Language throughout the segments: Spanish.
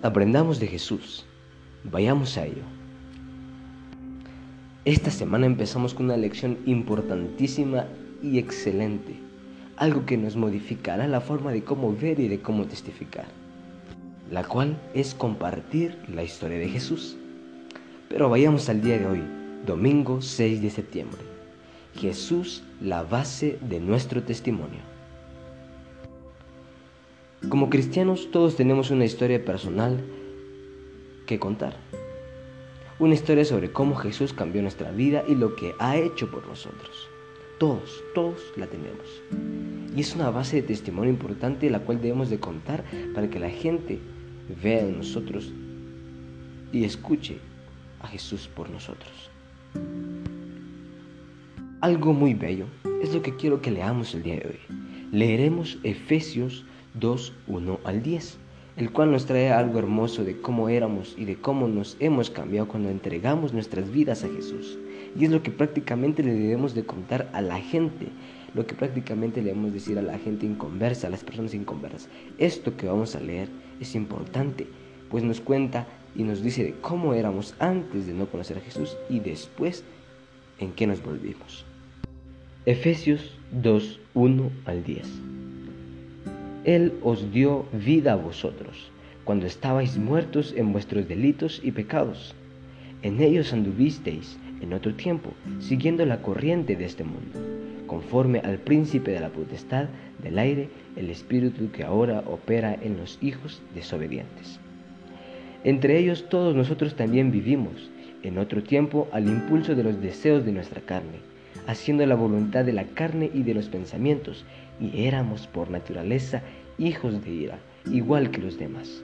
Aprendamos de Jesús. Vayamos a ello. Esta semana empezamos con una lección importantísima y excelente, algo que nos modificará la forma de cómo ver y de cómo testificar, la cual es compartir la historia de Jesús. Pero vayamos al día de hoy, domingo 6 de septiembre. Jesús, la base de nuestro testimonio. Como cristianos todos tenemos una historia personal que contar. Una historia sobre cómo Jesús cambió nuestra vida y lo que ha hecho por nosotros. Todos, todos la tenemos. Y es una base de testimonio importante la cual debemos de contar para que la gente vea en nosotros y escuche a Jesús por nosotros. Algo muy bello es lo que quiero que leamos el día de hoy. Leeremos Efesios 2, 1 al 10, el cual nos trae algo hermoso de cómo éramos y de cómo nos hemos cambiado cuando entregamos nuestras vidas a Jesús. Y es lo que prácticamente le debemos de contar a la gente, lo que prácticamente le debemos decir a la gente inconversa, a las personas inconversas. Esto que vamos a leer es importante, pues nos cuenta y nos dice de cómo éramos antes de no conocer a Jesús y después en qué nos volvimos. Efesios 2, 1 al 10. Él os dio vida a vosotros, cuando estabais muertos en vuestros delitos y pecados. En ellos anduvisteis en otro tiempo, siguiendo la corriente de este mundo, conforme al príncipe de la potestad del aire, el espíritu que ahora opera en los hijos desobedientes. Entre ellos todos nosotros también vivimos, en otro tiempo, al impulso de los deseos de nuestra carne haciendo la voluntad de la carne y de los pensamientos, y éramos por naturaleza hijos de ira, igual que los demás.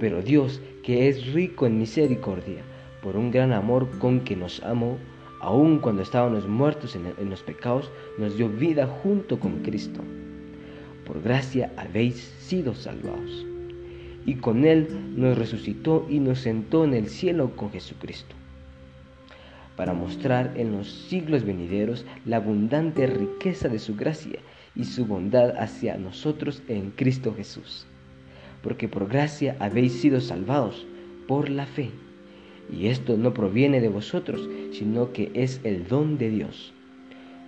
Pero Dios, que es rico en misericordia, por un gran amor con que nos amó, aun cuando estábamos muertos en, en los pecados, nos dio vida junto con Cristo. Por gracia habéis sido salvados. Y con Él nos resucitó y nos sentó en el cielo con Jesucristo para mostrar en los siglos venideros la abundante riqueza de su gracia y su bondad hacia nosotros en Cristo Jesús. Porque por gracia habéis sido salvados por la fe. Y esto no proviene de vosotros, sino que es el don de Dios,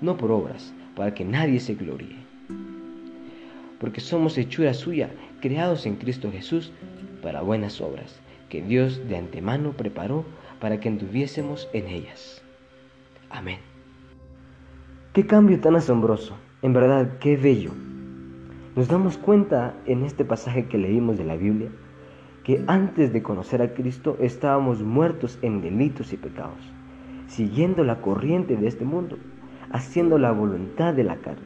no por obras, para que nadie se gloríe. Porque somos hechura suya, creados en Cristo Jesús para buenas obras, que Dios de antemano preparó para que anduviésemos en ellas. Amén. Qué cambio tan asombroso, en verdad, qué bello. Nos damos cuenta en este pasaje que leímos de la Biblia que antes de conocer a Cristo estábamos muertos en delitos y pecados, siguiendo la corriente de este mundo, haciendo la voluntad de la carne.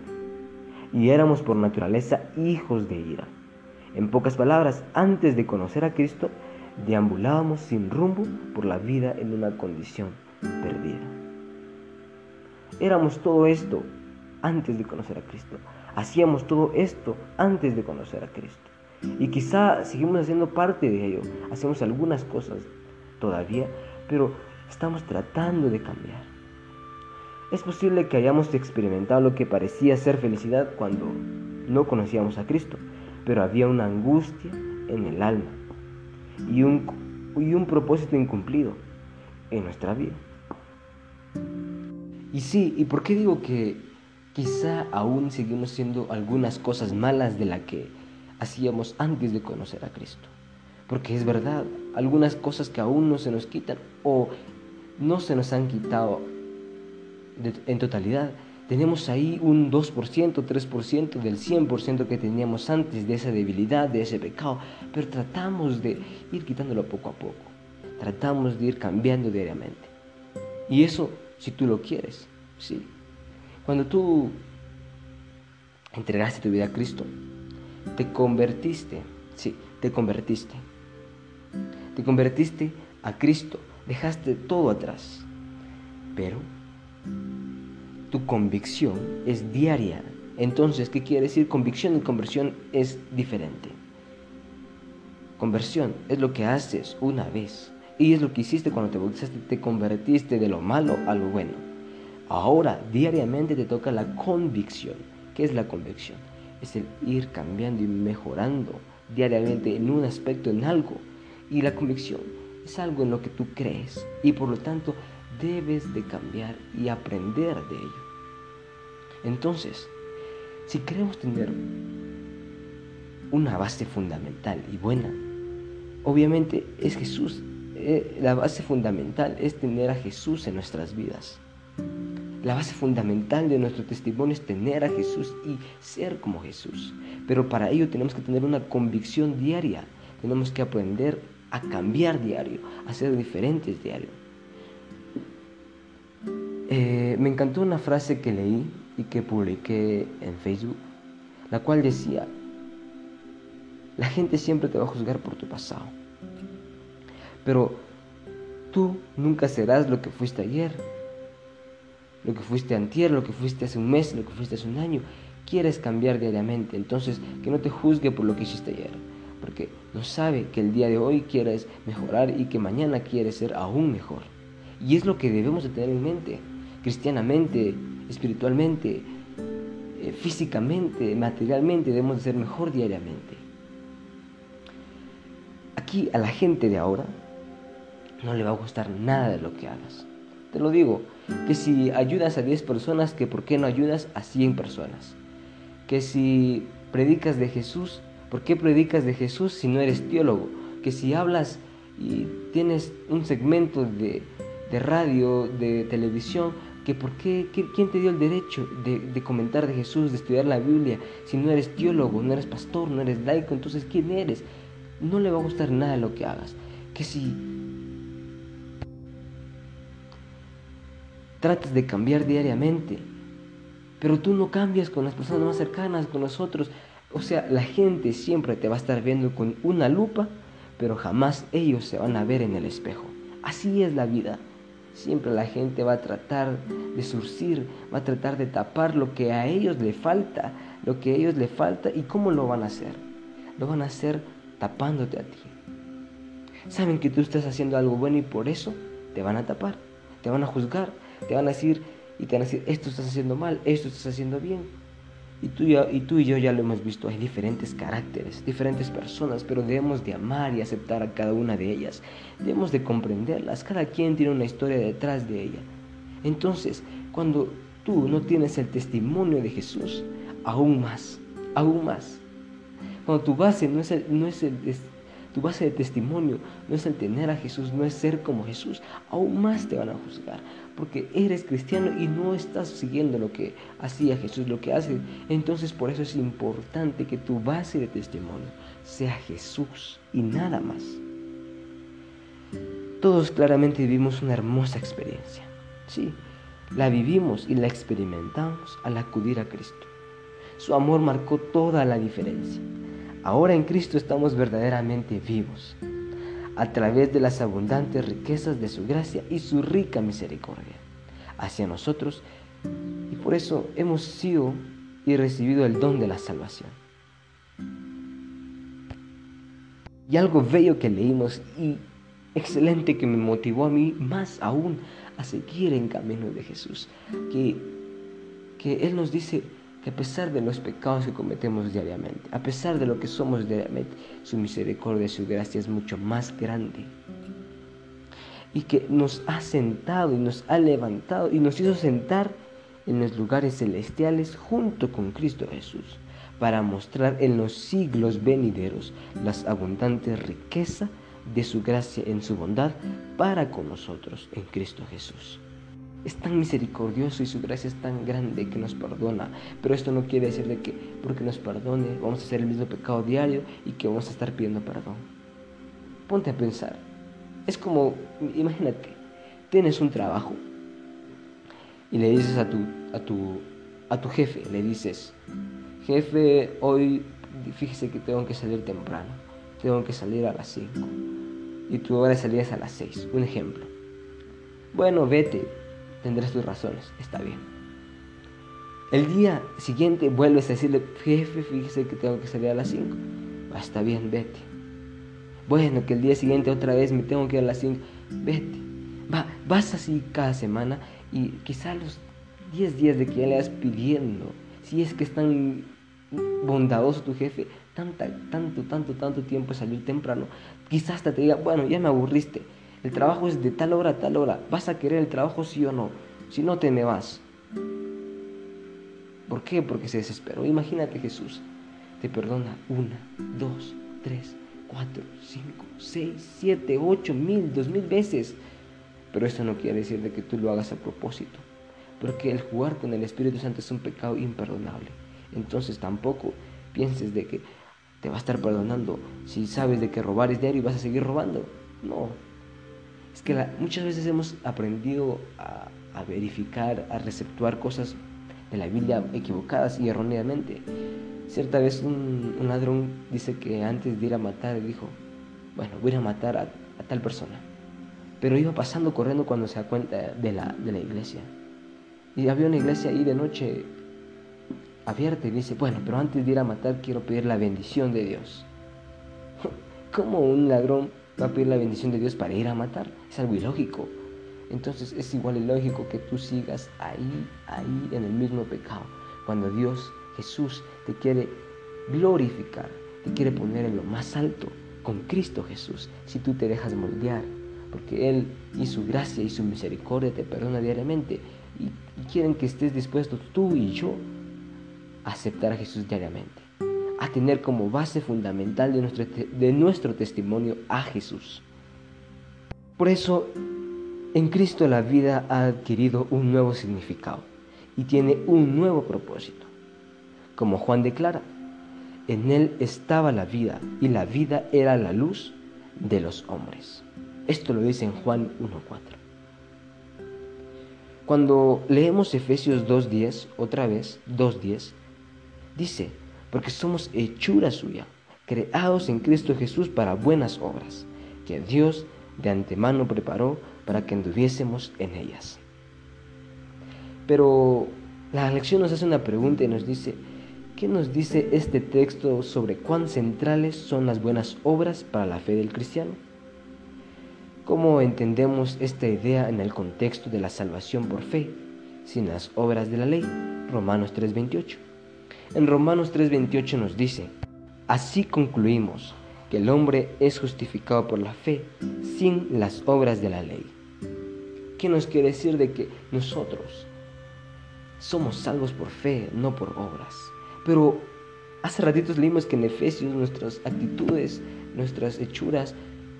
Y éramos por naturaleza hijos de ira. En pocas palabras, antes de conocer a Cristo, deambulábamos sin rumbo por la vida en una condición perdida. Éramos todo esto antes de conocer a Cristo. Hacíamos todo esto antes de conocer a Cristo. Y quizá seguimos haciendo parte de ello. Hacemos algunas cosas todavía, pero estamos tratando de cambiar. Es posible que hayamos experimentado lo que parecía ser felicidad cuando no conocíamos a Cristo, pero había una angustia en el alma y un, y un propósito incumplido en nuestra vida. Y sí, ¿y por qué digo que quizá aún seguimos siendo algunas cosas malas de las que hacíamos antes de conocer a Cristo? Porque es verdad, algunas cosas que aún no se nos quitan o no se nos han quitado en totalidad, tenemos ahí un 2%, 3% del 100% que teníamos antes de esa debilidad, de ese pecado, pero tratamos de ir quitándolo poco a poco, tratamos de ir cambiando diariamente. Y eso, si tú lo quieres, sí. Cuando tú entregaste tu vida a Cristo, te convertiste, sí, te convertiste. Te convertiste a Cristo, dejaste todo atrás. Pero tu convicción es diaria. Entonces, ¿qué quiere decir? Convicción y conversión es diferente. Conversión es lo que haces una vez. Y es lo que hiciste cuando te bautizaste, te convertiste de lo malo a lo bueno. Ahora, diariamente te toca la convicción. ¿Qué es la convicción? Es el ir cambiando y mejorando diariamente en un aspecto, en algo. Y la convicción es algo en lo que tú crees y por lo tanto debes de cambiar y aprender de ello. Entonces, si queremos tener una base fundamental y buena, obviamente es Jesús. Eh, la base fundamental es tener a Jesús en nuestras vidas. La base fundamental de nuestro testimonio es tener a Jesús y ser como Jesús. Pero para ello tenemos que tener una convicción diaria. Tenemos que aprender a cambiar diario, a ser diferentes diario. Eh, me encantó una frase que leí y que publiqué en Facebook, la cual decía, la gente siempre te va a juzgar por tu pasado, pero tú nunca serás lo que fuiste ayer lo que fuiste antier, lo que fuiste hace un mes, lo que fuiste hace un año. Quieres cambiar diariamente, entonces que no te juzgue por lo que hiciste ayer, porque no sabe que el día de hoy quieres mejorar y que mañana quieres ser aún mejor. Y es lo que debemos de tener en mente, cristianamente, espiritualmente, eh, físicamente, materialmente, debemos de ser mejor diariamente. Aquí a la gente de ahora no le va a gustar nada de lo que hagas. Te lo digo, que si ayudas a 10 personas, que por qué no ayudas a 100 personas. Que si predicas de Jesús, ¿por qué predicas de Jesús si no eres teólogo? Que si hablas y tienes un segmento de, radio, de televisión, que por qué, quién te dio el derecho de, de, comentar de Jesús, de estudiar la Biblia, si no eres teólogo, no eres pastor, no eres laico, entonces ¿quién eres? No le va a gustar nada lo que hagas. Que si tratas de cambiar diariamente, pero tú no cambias con las personas más cercanas, con nosotros. O sea, la gente siempre te va a estar viendo con una lupa, pero jamás ellos se van a ver en el espejo. Así es la vida. Siempre la gente va a tratar de surcir, va a tratar de tapar lo que a ellos le falta, lo que a ellos le falta y cómo lo van a hacer. Lo van a hacer tapándote a ti. Saben que tú estás haciendo algo bueno y por eso te van a tapar, te van a juzgar, te van a decir y te van a decir, esto estás haciendo mal, esto estás haciendo bien. Y tú, y tú y yo ya lo hemos visto, hay diferentes caracteres, diferentes personas, pero debemos de amar y aceptar a cada una de ellas. Debemos de comprenderlas, cada quien tiene una historia detrás de ella. Entonces, cuando tú no tienes el testimonio de Jesús, aún más, aún más. Cuando tu base no es el, no es el, tu base de testimonio no es el tener a Jesús, no es ser como Jesús. Aún más te van a juzgar porque eres cristiano y no estás siguiendo lo que hacía Jesús, lo que hace. Entonces por eso es importante que tu base de testimonio sea Jesús y nada más. Todos claramente vivimos una hermosa experiencia. Sí, la vivimos y la experimentamos al acudir a Cristo. Su amor marcó toda la diferencia. Ahora en Cristo estamos verdaderamente vivos, a través de las abundantes riquezas de su gracia y su rica misericordia hacia nosotros, y por eso hemos sido y recibido el don de la salvación. Y algo bello que leímos y excelente que me motivó a mí más aún a seguir en camino de Jesús, que, que Él nos dice, que a pesar de los pecados que cometemos diariamente, a pesar de lo que somos diariamente, su misericordia y su gracia es mucho más grande. Y que nos ha sentado y nos ha levantado y nos hizo sentar en los lugares celestiales junto con Cristo Jesús, para mostrar en los siglos venideros las abundantes riquezas de su gracia en su bondad para con nosotros en Cristo Jesús es tan misericordioso y su gracia es tan grande que nos perdona. Pero esto no quiere decir de que porque nos perdone vamos a hacer el mismo pecado diario y que vamos a estar pidiendo perdón. Ponte a pensar. Es como, imagínate, tienes un trabajo y le dices a tu, a tu, a tu jefe, le dices, jefe, hoy fíjese que tengo que salir temprano, tengo que salir a las 5 y tú ahora salías a las 6, un ejemplo. Bueno, vete, tendrás tus razones, está bien. El día siguiente vuelves a decirle, jefe, fíjese que tengo que salir a las 5. está bien, vete. Bueno, que el día siguiente otra vez me tengo que ir a las 5. Vete. Va, vas así cada semana y quizá los 10 días de que ya le vas pidiendo, si es que es tan bondadoso tu jefe, tanta, tanto, tanto, tanto tiempo salir temprano, quizás hasta te diga, bueno, ya me aburriste, el trabajo es de tal hora a tal hora, ¿vas a querer el trabajo sí o no? Si no, te me vas. ¿Por qué? Porque se desesperó. Imagínate Jesús, te perdona una, dos, tres, cuatro, cinco, seis, siete, ocho, mil, dos mil veces. Pero esto no quiere decir de que tú lo hagas a propósito. Porque el jugar con el Espíritu Santo es un pecado imperdonable. Entonces tampoco pienses de que te va a estar perdonando si sabes de que robar es diario y vas a seguir robando. No. Es que muchas veces hemos aprendido a, verificar, a receptuar cosas de la Biblia equivocadas y erróneamente. Cierta vez un, ladrón dice que antes de ir a matar dijo, bueno, voy a matar a, tal persona. Pero iba pasando corriendo cuando se da cuenta de la, de la iglesia. Y había una iglesia ahí de noche abierta y dice, bueno, pero antes de ir a matar quiero pedir la bendición de Dios. ¿Cómo un ladrón va a pedir la bendición de Dios para ir a matar? Es algo ilógico. Entonces es igual ilógico que tú sigas ahí, ahí en el mismo pecado. Cuando Dios, Jesús, te quiere glorificar, te quiere poner en lo más alto con Cristo Jesús, si tú te dejas moldear, porque Él y su gracia y su misericordia te perdona diariamente y, quieren que estés dispuesto tú y yo aceptar a Jesús diariamente, a tener como base fundamental de nuestro, de nuestro testimonio a Jesús. Por eso, en Cristo la vida ha adquirido un nuevo significado y tiene un nuevo propósito. Como Juan declara, en él estaba la vida y la vida era la luz de los hombres. Esto lo dice en Juan 1.4. Cuando leemos Efesios 2.10, otra vez, 2.10, Dice, porque somos hechura suya, creados en Cristo Jesús para buenas obras, que Dios de antemano preparó para que anduviésemos en ellas. Pero la lección nos hace una pregunta y nos dice, ¿qué nos dice este texto sobre cuán centrales son las buenas obras para la fe del cristiano? ¿Cómo entendemos esta idea en el contexto de la salvación por fe, sin las obras de la ley? Romanos 3:28. En Romanos 3:28 nos dice, así concluimos que el hombre es justificado por la fe sin las obras de la ley. ¿Qué nos quiere decir de que nosotros somos salvos por fe, no por obras? Pero hace ratitos leímos que en Efesios nuestras actitudes, nuestras hechuras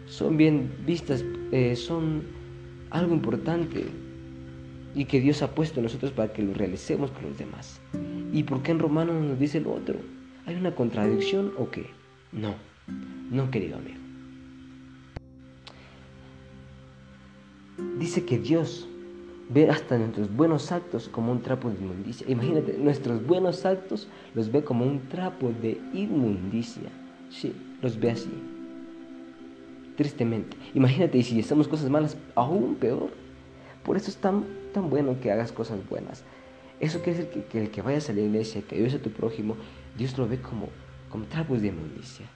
son bien vistas, eh, son algo importante y que Dios ha puesto en nosotros para que lo realicemos con los demás. ¿Y por qué en Romanos nos dice lo otro? ¿Hay una contradicción o qué? No, no querido amigo. Dice que Dios ve hasta nuestros buenos actos como un trapo de inmundicia. Imagínate, nuestros buenos actos los ve como un trapo de inmundicia. Sí, los ve así. Tristemente. Imagínate, y si hacemos cosas malas, aún peor. Por eso es tan, tan bueno que hagas cosas buenas. Eso quiere decir que, el que vayas a la iglesia, que ayudes a tu prójimo, Dios lo ve como, como trapos de inmundicia.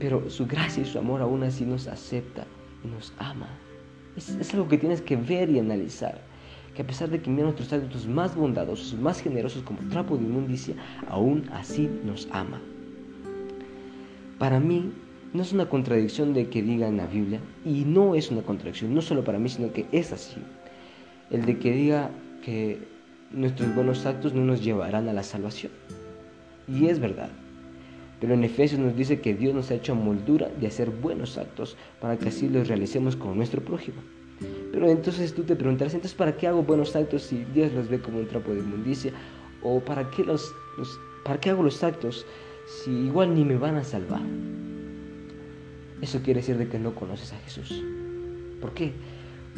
Pero su gracia y su amor aún así nos acepta y nos ama. Es, algo que tienes que ver y analizar. Que a pesar de que mira nuestros actos más bondadosos, más generosos como trapo de inmundicia, aún así nos ama. Para mí, no es una contradicción de que diga en la Biblia, y no es una contradicción, no solo para mí, sino que es así. El de que diga que nuestros buenos actos no nos llevarán a la salvación. Y es verdad. Pero en Efesios nos dice que Dios nos ha hecho moldura de hacer buenos actos para que así los realicemos con nuestro prójimo. Pero entonces tú te preguntarás, entonces ¿para qué hago buenos actos si Dios los ve como un trapo de inmundicia? ¿O para qué, los, para qué hago los actos si igual ni me van a salvar? Eso quiere decir de que no conoces a Jesús. ¿Por qué?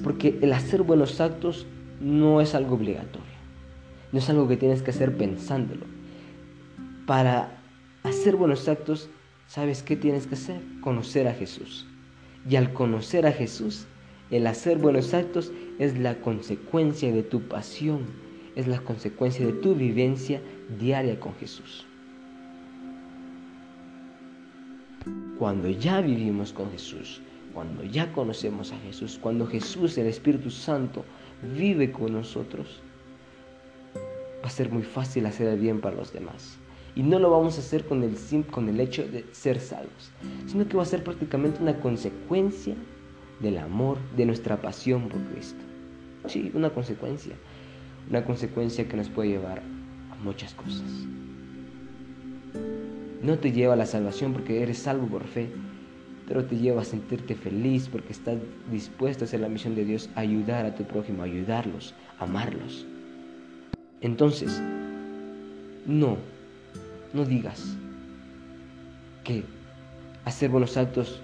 Porque el hacer buenos actos no es algo obligatorio. No es algo que tienes que hacer pensándolo. Para hacer buenos actos, ¿sabes qué tienes que hacer? Conocer a Jesús. Y al conocer a Jesús, el hacer buenos actos es la consecuencia de tu pasión, es la consecuencia de tu vivencia diaria con Jesús. Cuando ya vivimos con Jesús, cuando ya conocemos a Jesús, cuando Jesús, el Espíritu Santo, vive con nosotros, va a ser muy fácil hacer el bien para los demás. Y no lo vamos a hacer con el, con el hecho de ser salvos, sino que va a ser prácticamente una consecuencia del amor, de nuestra pasión por Cristo. Sí, una consecuencia. Una consecuencia que nos puede llevar a muchas cosas. No te lleva a la salvación porque eres salvo por fe, pero te lleva a sentirte feliz porque estás dispuesto a hacer la misión de Dios, ayudar a tu prójimo, ayudarlos, amarlos. Entonces, no, no digas que hacer buenos actos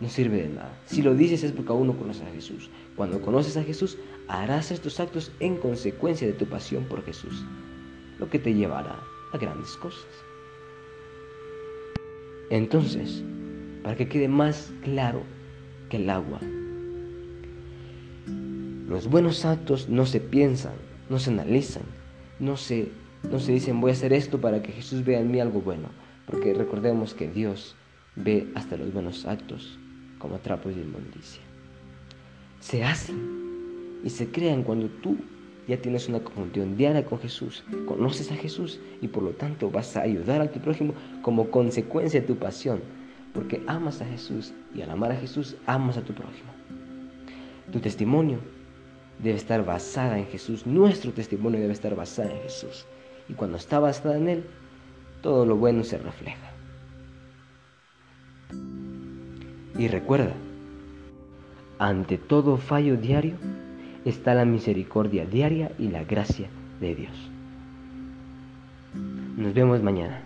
no sirve de nada. Si lo dices es porque aún no conoces a Jesús. Cuando conoces a Jesús, harás estos actos en consecuencia de tu pasión por Jesús, lo que te llevará a grandes cosas. Entonces, para que quede más claro que el agua, los buenos actos no se piensan, no se analizan, no se, no se dicen voy a hacer esto para que Jesús vea en mí algo bueno, porque recordemos que Dios ve hasta los buenos actos como trapos de inmundicia. Se hacen y se crean cuando tú ya tienes una comunión diaria con Jesús, conoces a Jesús y por lo tanto vas a ayudar a tu prójimo como consecuencia de tu pasión, porque amas a Jesús y al amar a Jesús amas a tu prójimo. Tu testimonio debe estar basada en Jesús, nuestro testimonio debe estar basado en Jesús y cuando está basada en Él, todo lo bueno se refleja. Y recuerda, ante todo fallo diario está la misericordia diaria y la gracia de Dios. Nos vemos mañana.